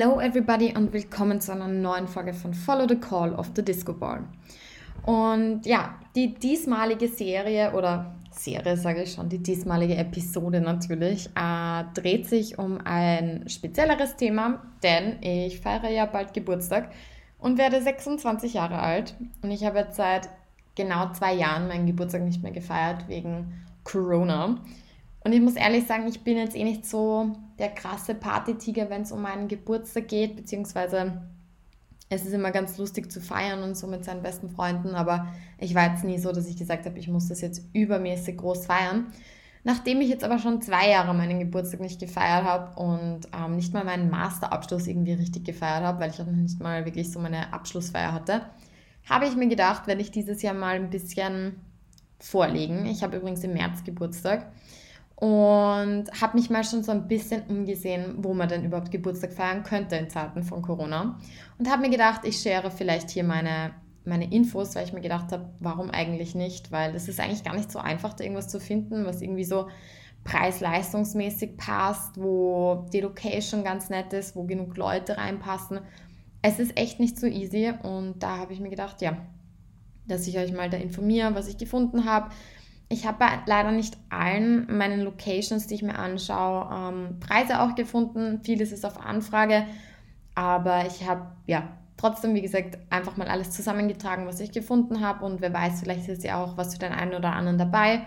Hello everybody und willkommen zu einer neuen Folge von Follow the Call of the Disco Ball. Und ja, die diesmalige Serie oder Serie sage ich schon, die diesmalige Episode natürlich, äh, dreht sich um ein spezielleres Thema, denn ich feiere ja bald Geburtstag und werde 26 Jahre alt. Und ich habe jetzt seit genau zwei Jahren meinen Geburtstag nicht mehr gefeiert wegen Corona. Und ich muss ehrlich sagen, ich bin jetzt eh nicht so der krasse Partytiger, wenn es um meinen Geburtstag geht, beziehungsweise es ist immer ganz lustig zu feiern und so mit seinen besten Freunden, aber ich war jetzt nie so, dass ich gesagt habe, ich muss das jetzt übermäßig groß feiern. Nachdem ich jetzt aber schon zwei Jahre meinen Geburtstag nicht gefeiert habe und ähm, nicht mal meinen Masterabschluss irgendwie richtig gefeiert habe, weil ich auch noch nicht mal wirklich so meine Abschlussfeier hatte, habe ich mir gedacht, wenn ich dieses Jahr mal ein bisschen vorlegen. Ich habe übrigens im März Geburtstag und habe mich mal schon so ein bisschen umgesehen, wo man denn überhaupt Geburtstag feiern könnte in Zeiten von Corona. Und habe mir gedacht, ich share vielleicht hier meine, meine Infos, weil ich mir gedacht habe, warum eigentlich nicht? Weil es ist eigentlich gar nicht so einfach, da irgendwas zu finden, was irgendwie so preis-leistungsmäßig passt, wo die Location ganz nett ist, wo genug Leute reinpassen. Es ist echt nicht so easy und da habe ich mir gedacht, ja, dass ich euch mal da informiere, was ich gefunden habe ich habe leider nicht allen meinen Locations, die ich mir anschaue, ähm, Preise auch gefunden. Vieles ist auf Anfrage, aber ich habe ja trotzdem, wie gesagt, einfach mal alles zusammengetragen, was ich gefunden habe. Und wer weiß, vielleicht ist ja auch was für den einen oder anderen dabei.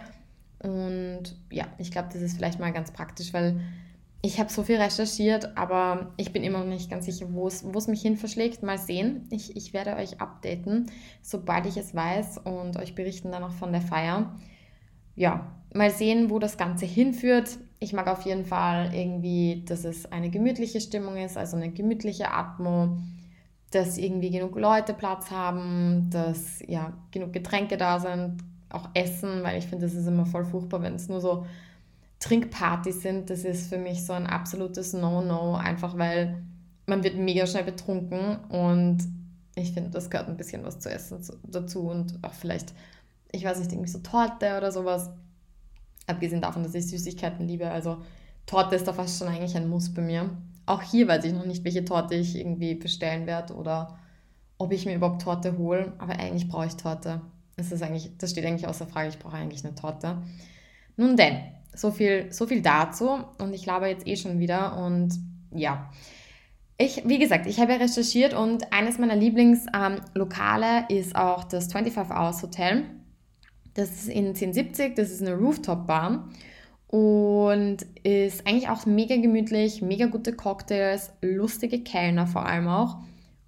Und ja, ich glaube, das ist vielleicht mal ganz praktisch, weil ich habe so viel recherchiert, aber ich bin immer noch nicht ganz sicher, wo es mich hin verschlägt. Mal sehen. Ich, ich werde euch updaten, sobald ich es weiß und euch berichten dann auch von der Feier ja, mal sehen, wo das Ganze hinführt. Ich mag auf jeden Fall irgendwie, dass es eine gemütliche Stimmung ist, also eine gemütliche Atmo, dass irgendwie genug Leute Platz haben, dass ja genug Getränke da sind, auch Essen, weil ich finde, das ist immer voll furchtbar, wenn es nur so Trinkpartys sind. Das ist für mich so ein absolutes No-No, einfach weil man wird mega schnell betrunken und ich finde, das gehört ein bisschen was zu essen dazu und auch vielleicht ich weiß nicht, irgendwie so Torte oder sowas. Abgesehen davon, dass ich Süßigkeiten liebe. Also Torte ist da fast schon eigentlich ein Muss bei mir. Auch hier weiß ich noch nicht, welche Torte ich irgendwie bestellen werde oder ob ich mir überhaupt Torte hole. Aber eigentlich brauche ich Torte. Das, ist eigentlich, das steht eigentlich außer Frage, ich brauche eigentlich eine Torte. Nun denn, so viel, so viel dazu. Und ich laber jetzt eh schon wieder. Und ja, ich, wie gesagt, ich habe recherchiert und eines meiner Lieblingslokale ähm, ist auch das 25 Hours Hotel. Das ist in 1070, das ist eine Rooftop-Bar und ist eigentlich auch mega gemütlich, mega gute Cocktails, lustige Kellner vor allem auch.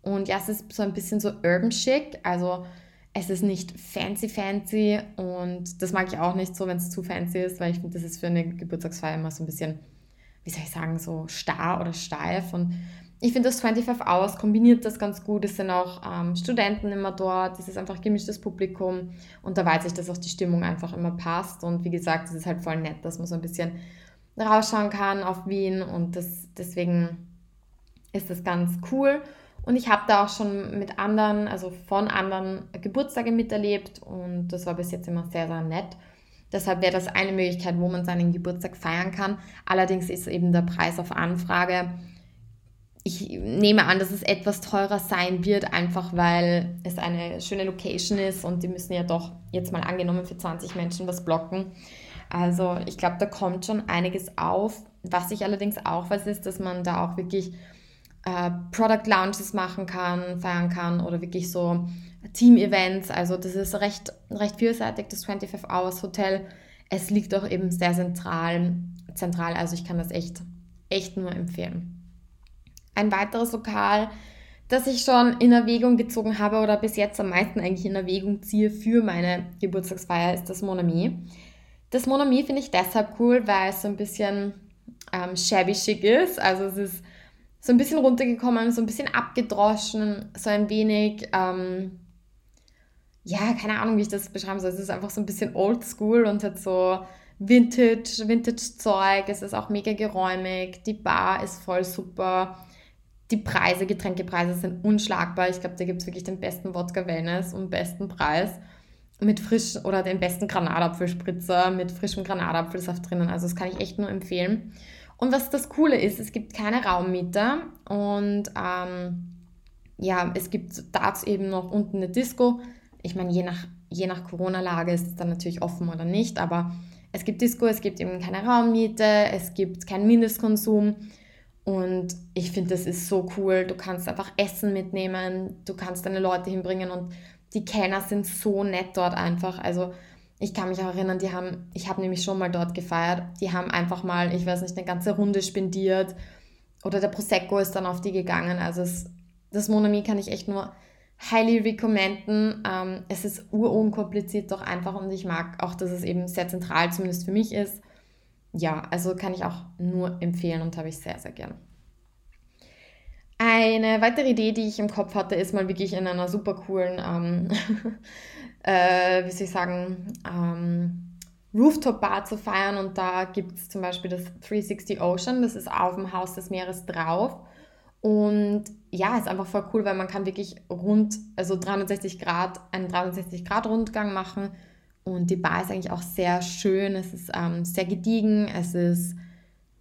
Und ja, es ist so ein bisschen so urban chic, also es ist nicht fancy fancy und das mag ich auch nicht so, wenn es zu fancy ist, weil ich finde, das ist für eine Geburtstagsfeier immer so ein bisschen, wie soll ich sagen, so starr oder steif und ich finde, das 25 Hours kombiniert das ganz gut. Es sind auch ähm, Studenten immer dort, es ist einfach gemischtes Publikum und da weiß ich, dass auch die Stimmung einfach immer passt. Und wie gesagt, es ist halt voll nett, dass man so ein bisschen rausschauen kann auf Wien und das, deswegen ist das ganz cool. Und ich habe da auch schon mit anderen, also von anderen Geburtstage miterlebt und das war bis jetzt immer sehr, sehr nett. Deshalb wäre das eine Möglichkeit, wo man seinen Geburtstag feiern kann. Allerdings ist eben der Preis auf Anfrage ich nehme an, dass es etwas teurer sein wird, einfach weil es eine schöne Location ist und die müssen ja doch jetzt mal angenommen für 20 Menschen was blocken. Also ich glaube, da kommt schon einiges auf. Was ich allerdings auch weiß, ist, dass man da auch wirklich äh, Product Launches machen kann, feiern kann oder wirklich so Team-Events. Also das ist recht, recht vielseitig, das 25 Hours Hotel. Es liegt auch eben sehr zentral, zentral, also ich kann das echt, echt nur empfehlen. Ein weiteres Lokal, das ich schon in Erwägung gezogen habe oder bis jetzt am meisten eigentlich in Erwägung ziehe für meine Geburtstagsfeier, ist das Monami. Das Monami finde ich deshalb cool, weil es so ein bisschen ähm, shabby chic ist. Also es ist so ein bisschen runtergekommen, so ein bisschen abgedroschen, so ein wenig, ähm, ja, keine Ahnung, wie ich das beschreiben soll. Es ist einfach so ein bisschen oldschool und hat so Vintage, Vintage-Zeug. Es ist auch mega geräumig. Die Bar ist voll super die Preise, Getränkepreise sind unschlagbar. Ich glaube, da gibt es wirklich den besten Wodka Wellness und besten Preis mit frisch oder den besten Granatapfelspritzer mit frischem Granatapfelsaft drinnen. Also das kann ich echt nur empfehlen. Und was das Coole ist, es gibt keine Raummiete und ähm, ja, es gibt da eben noch unten eine Disco. Ich meine, je nach, je nach Corona-Lage ist es dann natürlich offen oder nicht, aber es gibt Disco, es gibt eben keine Raummiete, es gibt keinen Mindestkonsum. Und ich finde, das ist so cool. Du kannst einfach Essen mitnehmen, du kannst deine Leute hinbringen und die Kellner sind so nett dort einfach. Also ich kann mich auch erinnern, die haben, ich habe nämlich schon mal dort gefeiert, die haben einfach mal, ich weiß nicht, eine ganze Runde spendiert oder der Prosecco ist dann auf die gegangen. Also es, das Monami kann ich echt nur highly recommenden. Ähm, es ist urunkompliziert, doch einfach und ich mag auch, dass es eben sehr zentral zumindest für mich ist. Ja, also kann ich auch nur empfehlen und habe ich sehr, sehr gern. Eine weitere Idee, die ich im Kopf hatte, ist mal wirklich in einer super coolen, ähm, äh, wie soll ich sagen, ähm, Rooftop-Bar zu feiern. Und da gibt es zum Beispiel das 360 Ocean, das ist auf dem Haus des Meeres drauf. Und ja, ist einfach voll cool, weil man kann wirklich rund, also 360 Grad, einen 360 Grad Rundgang machen. Und die Bar ist eigentlich auch sehr schön, es ist ähm, sehr gediegen, es ist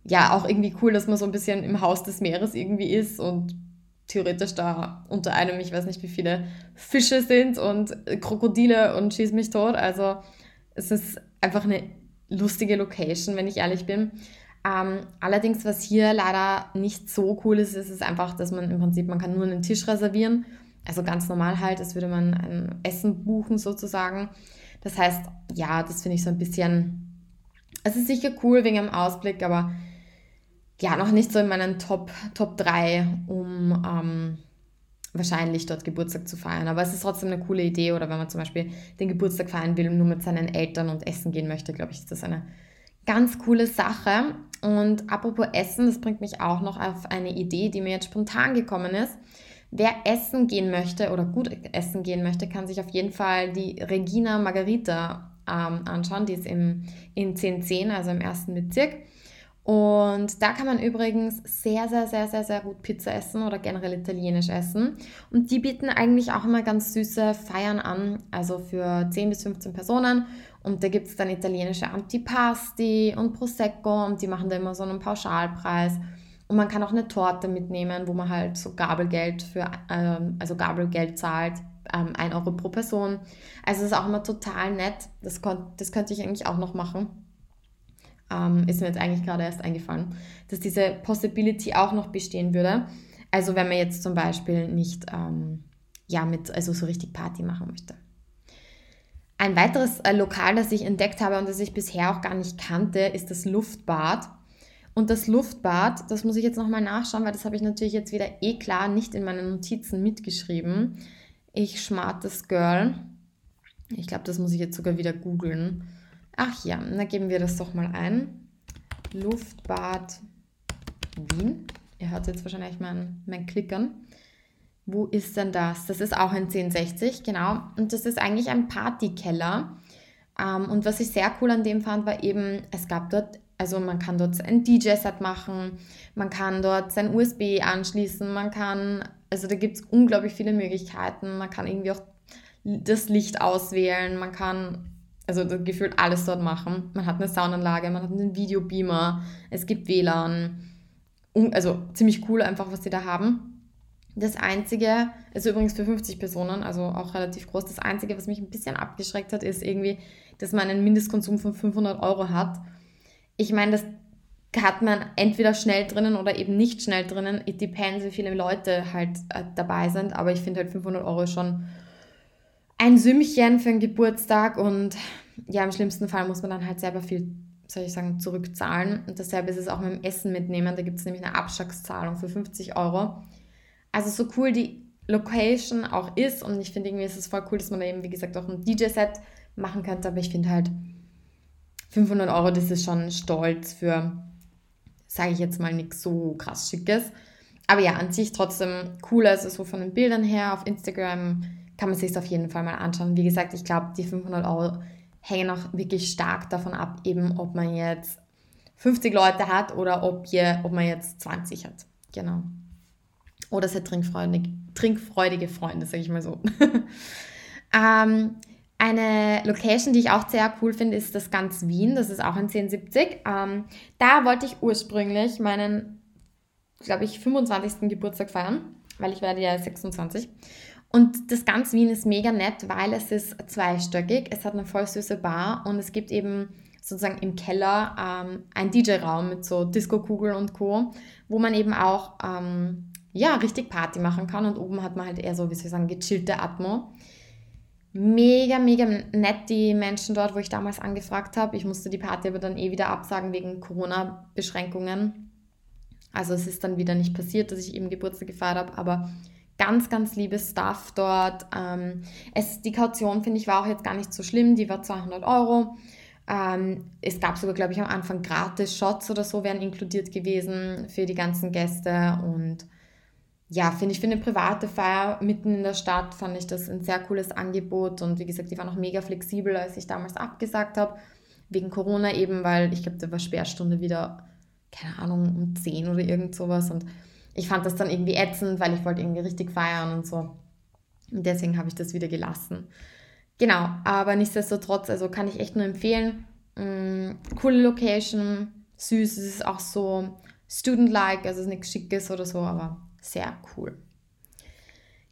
ja auch irgendwie cool, dass man so ein bisschen im Haus des Meeres irgendwie ist und theoretisch da unter einem, ich weiß nicht wie viele Fische sind und Krokodile und schieß mich tot. Also es ist einfach eine lustige Location, wenn ich ehrlich bin. Ähm, allerdings, was hier leider nicht so cool ist, ist es einfach, dass man im Prinzip, man kann nur einen Tisch reservieren. Also ganz normal halt, als würde man ein Essen buchen sozusagen. Das heißt, ja, das finde ich so ein bisschen, es ist sicher cool wegen dem Ausblick, aber ja, noch nicht so in meinen Top, Top 3, um ähm, wahrscheinlich dort Geburtstag zu feiern. Aber es ist trotzdem eine coole Idee. Oder wenn man zum Beispiel den Geburtstag feiern will und nur mit seinen Eltern und essen gehen möchte, glaube ich, ist das eine ganz coole Sache. Und apropos Essen, das bringt mich auch noch auf eine Idee, die mir jetzt spontan gekommen ist. Wer essen gehen möchte oder gut essen gehen möchte, kann sich auf jeden Fall die Regina Margarita ähm, anschauen. Die ist im, in 1010, also im ersten Bezirk. Und da kann man übrigens sehr, sehr, sehr, sehr, sehr gut Pizza essen oder generell italienisch essen. Und die bieten eigentlich auch immer ganz süße Feiern an, also für 10 bis 15 Personen. Und da gibt es dann italienische Antipasti und Prosecco und die machen da immer so einen Pauschalpreis. Und man kann auch eine Torte mitnehmen, wo man halt so Gabelgeld für, ähm, also Gabelgeld zahlt, ähm, 1 Euro pro Person. Also das ist auch immer total nett. Das, das könnte ich eigentlich auch noch machen ähm, ist mir jetzt eigentlich gerade erst eingefallen, dass diese Possibility auch noch bestehen würde. Also wenn man jetzt zum Beispiel nicht ähm, ja, mit, also so richtig Party machen möchte. Ein weiteres äh, Lokal, das ich entdeckt habe und das ich bisher auch gar nicht kannte, ist das Luftbad. Und das Luftbad, das muss ich jetzt nochmal nachschauen, weil das habe ich natürlich jetzt wieder eh klar nicht in meinen Notizen mitgeschrieben. Ich schmartes Girl. Ich glaube, das muss ich jetzt sogar wieder googeln. Ach ja, dann geben wir das doch mal ein. Luftbad Wien. Ihr hört jetzt wahrscheinlich mein, mein Klickern. Wo ist denn das? Das ist auch ein 1060, genau. Und das ist eigentlich ein Partykeller. Ähm, und was ich sehr cool an dem fand, war eben, es gab dort, also man kann dort ein DJ-Set machen, man kann dort sein USB anschließen, man kann, also da gibt es unglaublich viele Möglichkeiten. Man kann irgendwie auch das Licht auswählen, man kann also gefühlt alles dort machen. Man hat eine Soundanlage, man hat einen Videobeamer, es gibt WLAN. Also ziemlich cool einfach, was sie da haben. Das Einzige, also übrigens für 50 Personen, also auch relativ groß, das Einzige, was mich ein bisschen abgeschreckt hat, ist irgendwie, dass man einen Mindestkonsum von 500 Euro hat. Ich meine, das hat man entweder schnell drinnen oder eben nicht schnell drinnen. It depends, wie viele Leute halt äh, dabei sind, aber ich finde halt 500 Euro schon ein Sümmchen für einen Geburtstag und ja, im schlimmsten Fall muss man dann halt selber viel, soll ich sagen, zurückzahlen. Und dasselbe ist es auch mit dem Essen mitnehmen. Da gibt es nämlich eine Abschlagszahlung für 50 Euro. Also so cool die Location auch ist und ich finde irgendwie ist es voll cool, dass man da eben, wie gesagt, auch ein DJ-Set machen könnte, aber ich finde halt 500 Euro, das ist schon stolz für, sage ich jetzt mal, nichts so krass Schickes. Aber ja, an sich trotzdem cool, also so von den Bildern her auf Instagram kann man sich es auf jeden Fall mal anschauen. Wie gesagt, ich glaube, die 500 Euro hängen auch wirklich stark davon ab, eben ob man jetzt 50 Leute hat oder ob, je, ob man jetzt 20 hat. Genau. Oder sehr trinkfreudige, trinkfreudige Freunde, sage ich mal so. ähm, Eine Location, die ich auch sehr cool finde, ist das ganz Wien. Das ist auch in 1070. Ähm, da wollte ich ursprünglich meinen, glaube ich, 25. Geburtstag feiern, weil ich werde ja 26. Und das ganz Wien ist mega nett, weil es ist zweistöckig. Es hat eine voll süße Bar und es gibt eben sozusagen im Keller ähm, einen DJ-Raum mit so Disco-Kugeln und Co., wo man eben auch ähm, ja, richtig Party machen kann. Und oben hat man halt eher so, wie soll ich sagen, gechillte Atmo mega, mega nett, die Menschen dort, wo ich damals angefragt habe. Ich musste die Party aber dann eh wieder absagen wegen Corona-Beschränkungen. Also es ist dann wieder nicht passiert, dass ich eben Geburtstag gefeiert habe, aber ganz, ganz liebes Stuff dort. Ähm, es, die Kaution, finde ich, war auch jetzt gar nicht so schlimm. Die war 200 Euro. Ähm, es gab sogar, glaube ich, am Anfang gratis Shots oder so, wären inkludiert gewesen für die ganzen Gäste und ja, finde ich für eine private Feier mitten in der Stadt fand ich das ein sehr cooles Angebot und wie gesagt, die war noch mega flexibel, als ich damals abgesagt habe, wegen Corona eben, weil ich glaube, da war Sperrstunde wieder, keine Ahnung, um 10 oder irgend sowas und ich fand das dann irgendwie ätzend, weil ich wollte irgendwie richtig feiern und so. Und deswegen habe ich das wieder gelassen. Genau, aber nichtsdestotrotz, also kann ich echt nur empfehlen. Mm, coole Location, süß, es ist auch so student-like, also es ist nichts Schickes oder so, aber sehr cool.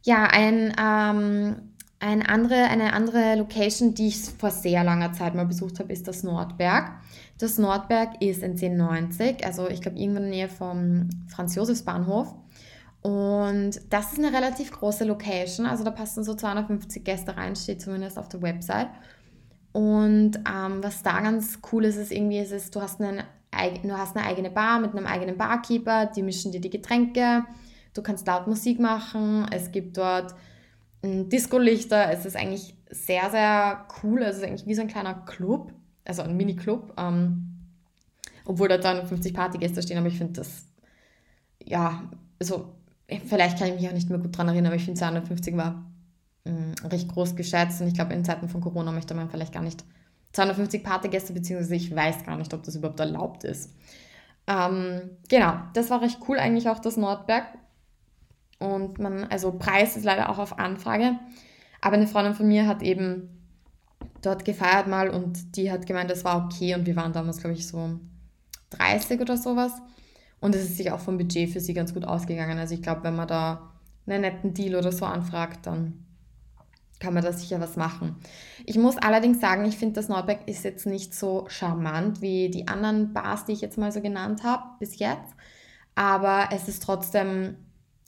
Ja, ein, ähm, ein andere, eine andere Location, die ich vor sehr langer Zeit mal besucht habe, ist das Nordberg. Das Nordberg ist in 1090, also ich glaube irgendwo in der Nähe vom Franz-Josefs-Bahnhof. Und das ist eine relativ große Location, also da passen so 250 Gäste rein, steht zumindest auf der Website. Und ähm, was da ganz cool ist, ist irgendwie, ist es, du, hast einen, du hast eine eigene Bar mit einem eigenen Barkeeper, die mischen dir die Getränke, Du kannst laut Musik machen. Es gibt dort Disco-Lichter. Es ist eigentlich sehr, sehr cool. Es ist eigentlich wie so ein kleiner Club, also ein Mini-Club. Ähm, obwohl da 250 Partygäste stehen, aber ich finde das, ja, also vielleicht kann ich mich auch nicht mehr gut daran erinnern, aber ich finde 250 war mh, mm, recht groß geschätzt und ich glaube, in Zeiten von Corona möchte man vielleicht gar nicht 250 Partygäste, beziehungsweise ich weiß gar nicht, ob das überhaupt erlaubt ist. Ähm, genau, das war recht cool eigentlich auch das Nordberg. Und man, also Preis ist leider auch auf Anfrage. Aber eine Freundin von mir hat eben dort gefeiert mal und die hat gemeint, das war okay und wir waren damals, glaube ich, so 30 oder sowas. Und es ist sich auch vom Budget für sie ganz gut ausgegangen. Also ich glaube, wenn man da einen netten Deal oder so anfragt, dann kann man da sicher was machen. Ich muss allerdings sagen, ich finde, das Nordberg ist jetzt nicht so charmant wie die anderen Bars, die ich jetzt mal so genannt habe bis jetzt. Aber es ist trotzdem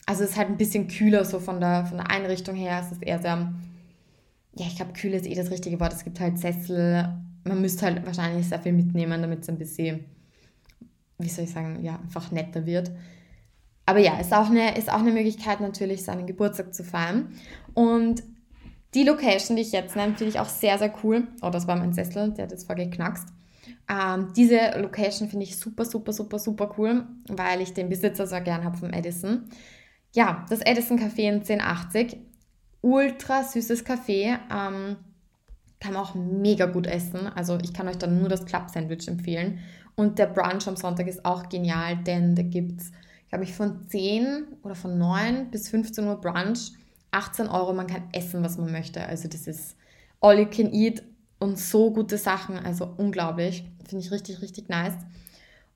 also es ist halt ein bisschen kühler so von der, von der Einrichtung her. Es ist eher sehr, ja, ich glaube, kühl ist eh das richtige Wort. Es gibt halt Sessel. Man müsste halt wahrscheinlich sehr viel mitnehmen, damit es ein bisschen, wie soll ich sagen, ja, einfach netter wird. Aber ja, ist auch eine, ist auch eine Möglichkeit natürlich, seinen Geburtstag zu feiern. Und die Location, die ich jetzt nenne, finde ich auch sehr, sehr cool. Oh, das war mein Sessel, der hat jetzt vorgeknackst. Ähm, diese Location finde ich super, super, super, super cool, weil ich den Besitzer so gern habe vom Edison ja, das Edison Café in 1080. Ultra süßes Kaffee. Ähm, kann man auch mega gut essen. Also ich kann euch dann nur das Club Sandwich empfehlen. Und der Brunch am Sonntag ist auch genial, denn da gibt es, glaube ich, von 10 oder von 9 bis 15 Uhr Brunch. 18 Euro, man kann essen, was man möchte. Also das ist all you can eat und so gute Sachen. Also unglaublich. Finde ich richtig, richtig nice.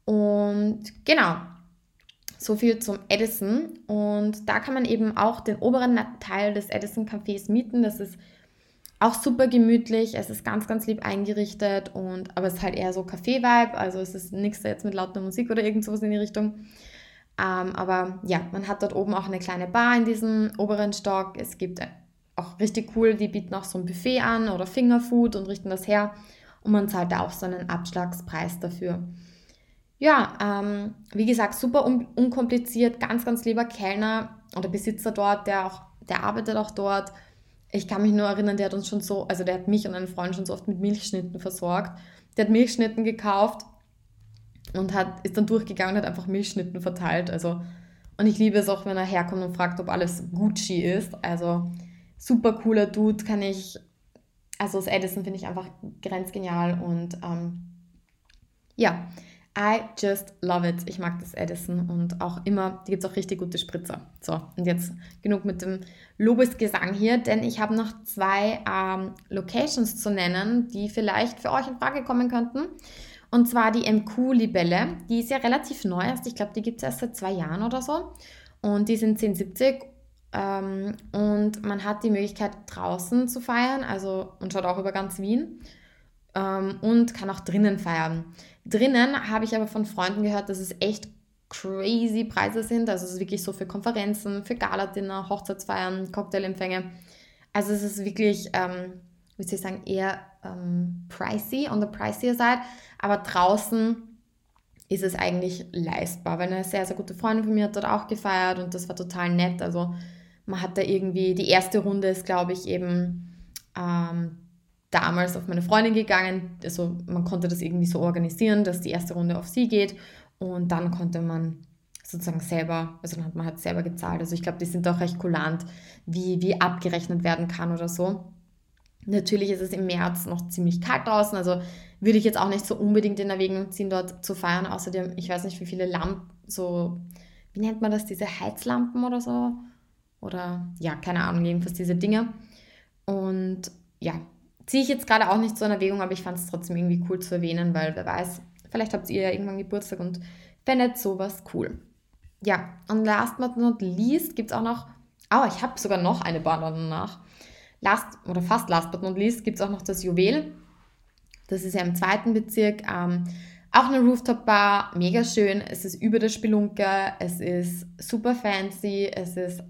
Und genau, so viel zum Edison. Und da kann man eben auch den oberen Teil des Edison Cafés mieten. Das ist auch super gemütlich. Es ist ganz, ganz lieb eingerichtet und aber es ist halt eher so Café-Vibe. Also es ist nichts jetzt mit lauter Musik oder irgend sowas in die Richtung. Ähm, aber ja, man hat dort oben auch eine kleine Bar in diesem oberen Stock. Es gibt auch richtig cool, die bieten auch so ein Buffet an oder Fingerfood und richten das her. Und man zahlt da auch so einen Abschlagspreis dafür. Ja, ähm, wie gesagt, super un unkompliziert, ganz, ganz lieber Kellner oder Besitzer dort, der auch, der arbeitet auch dort. Ich kann mich nur erinnern, der hat uns schon so, also der hat mich und einen Freund schon so oft mit Milchschnitten versorgt. Der hat Milchschnitten gekauft und hat, ist dann durchgegangen und hat einfach Milchschnitten verteilt. Also, und ich liebe es auch, wenn er herkommt und fragt, ob alles Gucci ist. Also super cooler Dude, kann ich, also das Edison finde ich einfach grenzgenial und ähm, ja, I just love it. Ich mag das Edison und auch immer, die gibt es auch richtig gute Spritzer. So, und jetzt genug mit dem Lobesgesang hier, denn ich habe noch zwei ähm, Locations zu nennen, die vielleicht für euch in Frage kommen könnten. Und zwar die MQ-Libelle. Die ist ja relativ neu erst. Ich glaube, die gibt es erst seit zwei Jahren oder so. Und die sind 1070 ähm, und man hat die Möglichkeit draußen zu feiern, also und schaut auch über ganz Wien ähm, und kann auch drinnen feiern. Drinnen habe ich aber von Freunden gehört, dass es echt crazy Preise sind. Also es ist wirklich so für Konferenzen, für Galadinner, Hochzeitsfeiern, Cocktailempfänge. Also es ist wirklich, ähm, wie soll ich sagen, eher ähm, pricey, on the pricier side. Aber draußen ist es eigentlich leistbar, weil eine sehr, sehr gute Freundin von mir hat dort auch gefeiert und das war total nett. Also man hat da irgendwie, die erste Runde ist, glaube ich, eben ähm, damals auf meine Freundin gegangen. Also man konnte das irgendwie so organisieren, dass die erste Runde auf sie geht und dann konnte man sozusagen selber, also dann hat man halt selber gezahlt. Also ich glaube, die sind auch recht kulant, wie, wie abgerechnet werden kann oder so. Natürlich ist es im März noch ziemlich kalt draußen, also würde ich jetzt auch nicht so unbedingt in Erwägung ziehen, dort zu feiern. Außerdem, ich weiß nicht, wie viele Lampen, so, wie nennt man das, diese Heizlampen oder so? Oder ja, keine Ahnung, jedenfalls diese Dinge. Und ja, Ziehe ich jetzt gerade auch nicht so in Erwägung, aber ich fand es trotzdem irgendwie cool zu erwähnen, weil wer weiß, vielleicht habt ihr ja irgendwann Geburtstag und findet sowas cool. Ja, und last but not least gibt es auch noch, oh, ich habe sogar noch eine Bar danach. Last oder fast last but not least gibt es auch noch das Juwel. Das ist ja im zweiten Bezirk. Ähm, auch eine Rooftop-Bar, mega schön. Es ist über der Spelunke, es ist super fancy, es ist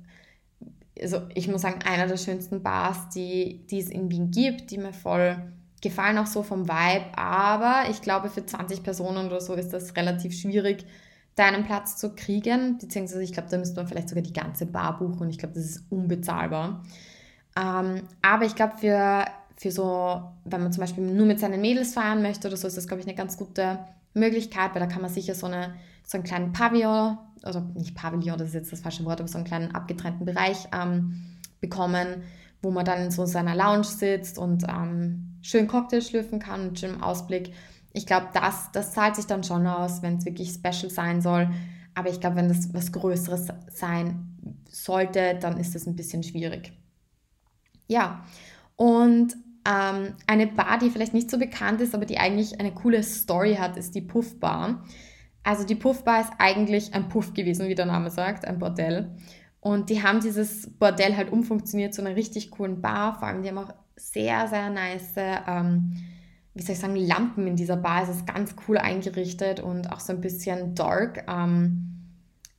also ich muss sagen, einer der schönsten Bars, die, die es in Wien gibt, die mir voll gefallen, auch so vom Vibe. Aber ich glaube, für 20 Personen oder so ist das relativ schwierig, da einen Platz zu kriegen. Beziehungsweise ich glaube, da müsste man vielleicht sogar die ganze Bar buchen und ich glaube, das ist unbezahlbar. Ähm, aber ich glaube, für, für so, wenn man zum Beispiel nur mit seinen Mädels feiern möchte oder so, ist das, glaube ich, eine ganz gute Möglichkeit, weil da kann man sicher so, eine, so einen kleinen Pavillon also nicht Pavillon, das ist jetzt das falsche Wort, aber so einen kleinen abgetrennten Bereich ähm, bekommen, wo man dann in so seiner Lounge sitzt und ähm, schön Cocktail schlürfen kann mit schönem Ausblick. Ich glaube, das, das zahlt sich dann schon aus, wenn es wirklich special sein soll. Aber ich glaube, wenn das was Größeres sein sollte, dann ist das ein bisschen schwierig. Ja, und ähm, eine Bar, die vielleicht nicht so bekannt ist, aber die eigentlich eine coole Story hat, ist die Puff Bar. Also die Puffbar ist eigentlich ein Puff gewesen, wie der Name sagt, ein Bordell. Und die haben dieses Bordell halt umfunktioniert zu einer richtig coolen Bar. Vor allem, die haben auch sehr, sehr nice, ähm, wie soll ich sagen, Lampen in dieser Bar. Es ist ganz cool eingerichtet und auch so ein bisschen dark. Ähm,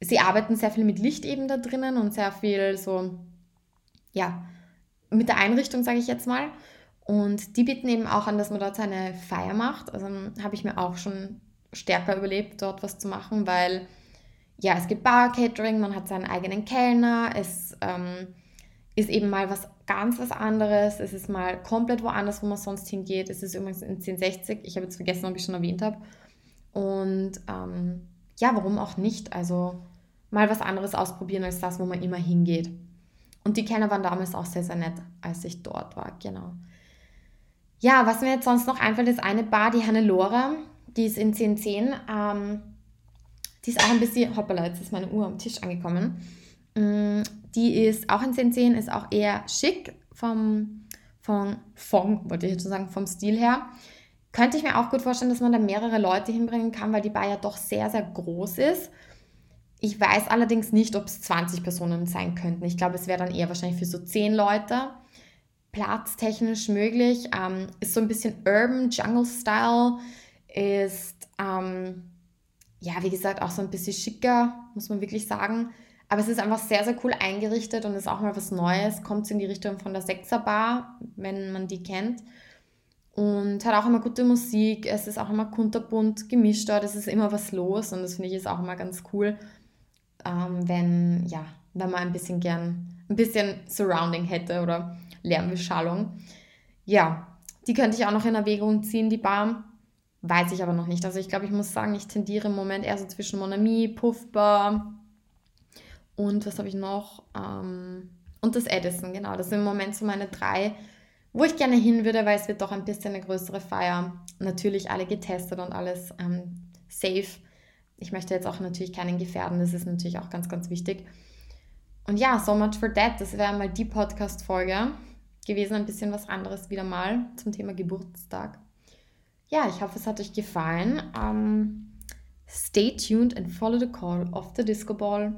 sie arbeiten sehr viel mit Licht eben da drinnen und sehr viel so, ja, mit der Einrichtung, sage ich jetzt mal. Und die bieten eben auch an, dass man dort eine Feier macht. Also habe ich mir auch schon stärker überlebt, dort was zu machen, weil ja, es gibt Bar-Catering, man hat seinen eigenen Kellner, es ähm, ist eben mal was ganz was anderes, es ist mal komplett woanders, wo man sonst hingeht. Es ist übrigens in 1060, ich habe jetzt vergessen, ob ich schon erwähnt habe. Und ähm, ja, warum auch nicht? Also mal was anderes ausprobieren als das, wo man immer hingeht. Und die Kellner waren damals auch sehr, sehr nett, als ich dort war, genau. Ja, was mir jetzt sonst noch einfällt, ist eine Bar, die Hannelore. Die ist in 1010. Ähm, die ist auch ein bisschen, hoppala, jetzt ist meine Uhr am Tisch angekommen. Mm, die ist auch in 1010, ist auch eher schick vom, vom, vom, wollte ich jetzt sagen, vom Stil her. Könnte ich mir auch gut vorstellen, dass man da mehrere Leute hinbringen kann, weil die Bar ja doch sehr, sehr groß ist. Ich weiß allerdings nicht, ob es 20 Personen sein könnten. Ich glaube, es wäre dann eher wahrscheinlich für so 10 Leute. Platztechnisch möglich. Ähm, ist so ein bisschen Urban Jungle Style ist, ähm, ja, wie gesagt, auch so ein bisschen schicker, muss man wirklich sagen. Aber es ist einfach sehr, sehr cool eingerichtet und ist auch mal was Neues. Kommt in die Richtung von der Sechserbar, wenn man die kennt. Und hat auch immer gute Musik. Es ist auch immer kunterbunt gemischt dort. Es ist immer was los und das finde ich ist auch immer ganz cool, ähm, wenn, ja, wenn man ein bisschen gern ein bisschen Surrounding hätte oder Lärmbeschallung. Ja, die könnte ich auch noch in Erwägung ziehen, die Bar. Weiß ich aber noch nicht. Also ich glaube, ich muss sagen, ich tendiere im Moment eher so zwischen Monami, Puffbar und was habe ich noch? Ähm, und das Edison, genau. Das sind im Moment so meine drei, wo ich gerne hin würde, weil es wird doch ein bisschen eine größere Feier. Natürlich alle getestet und alles ähm, safe. Ich möchte jetzt auch natürlich keinen gefährden, das ist natürlich auch ganz, ganz wichtig. Und ja, so much for that. Das wäre mal die Podcast-Folge gewesen. Ein bisschen was anderes wieder mal zum Thema Geburtstag ja, ich hoffe, es hat euch gefallen. Um, stay tuned and follow the call of the Disco Ball.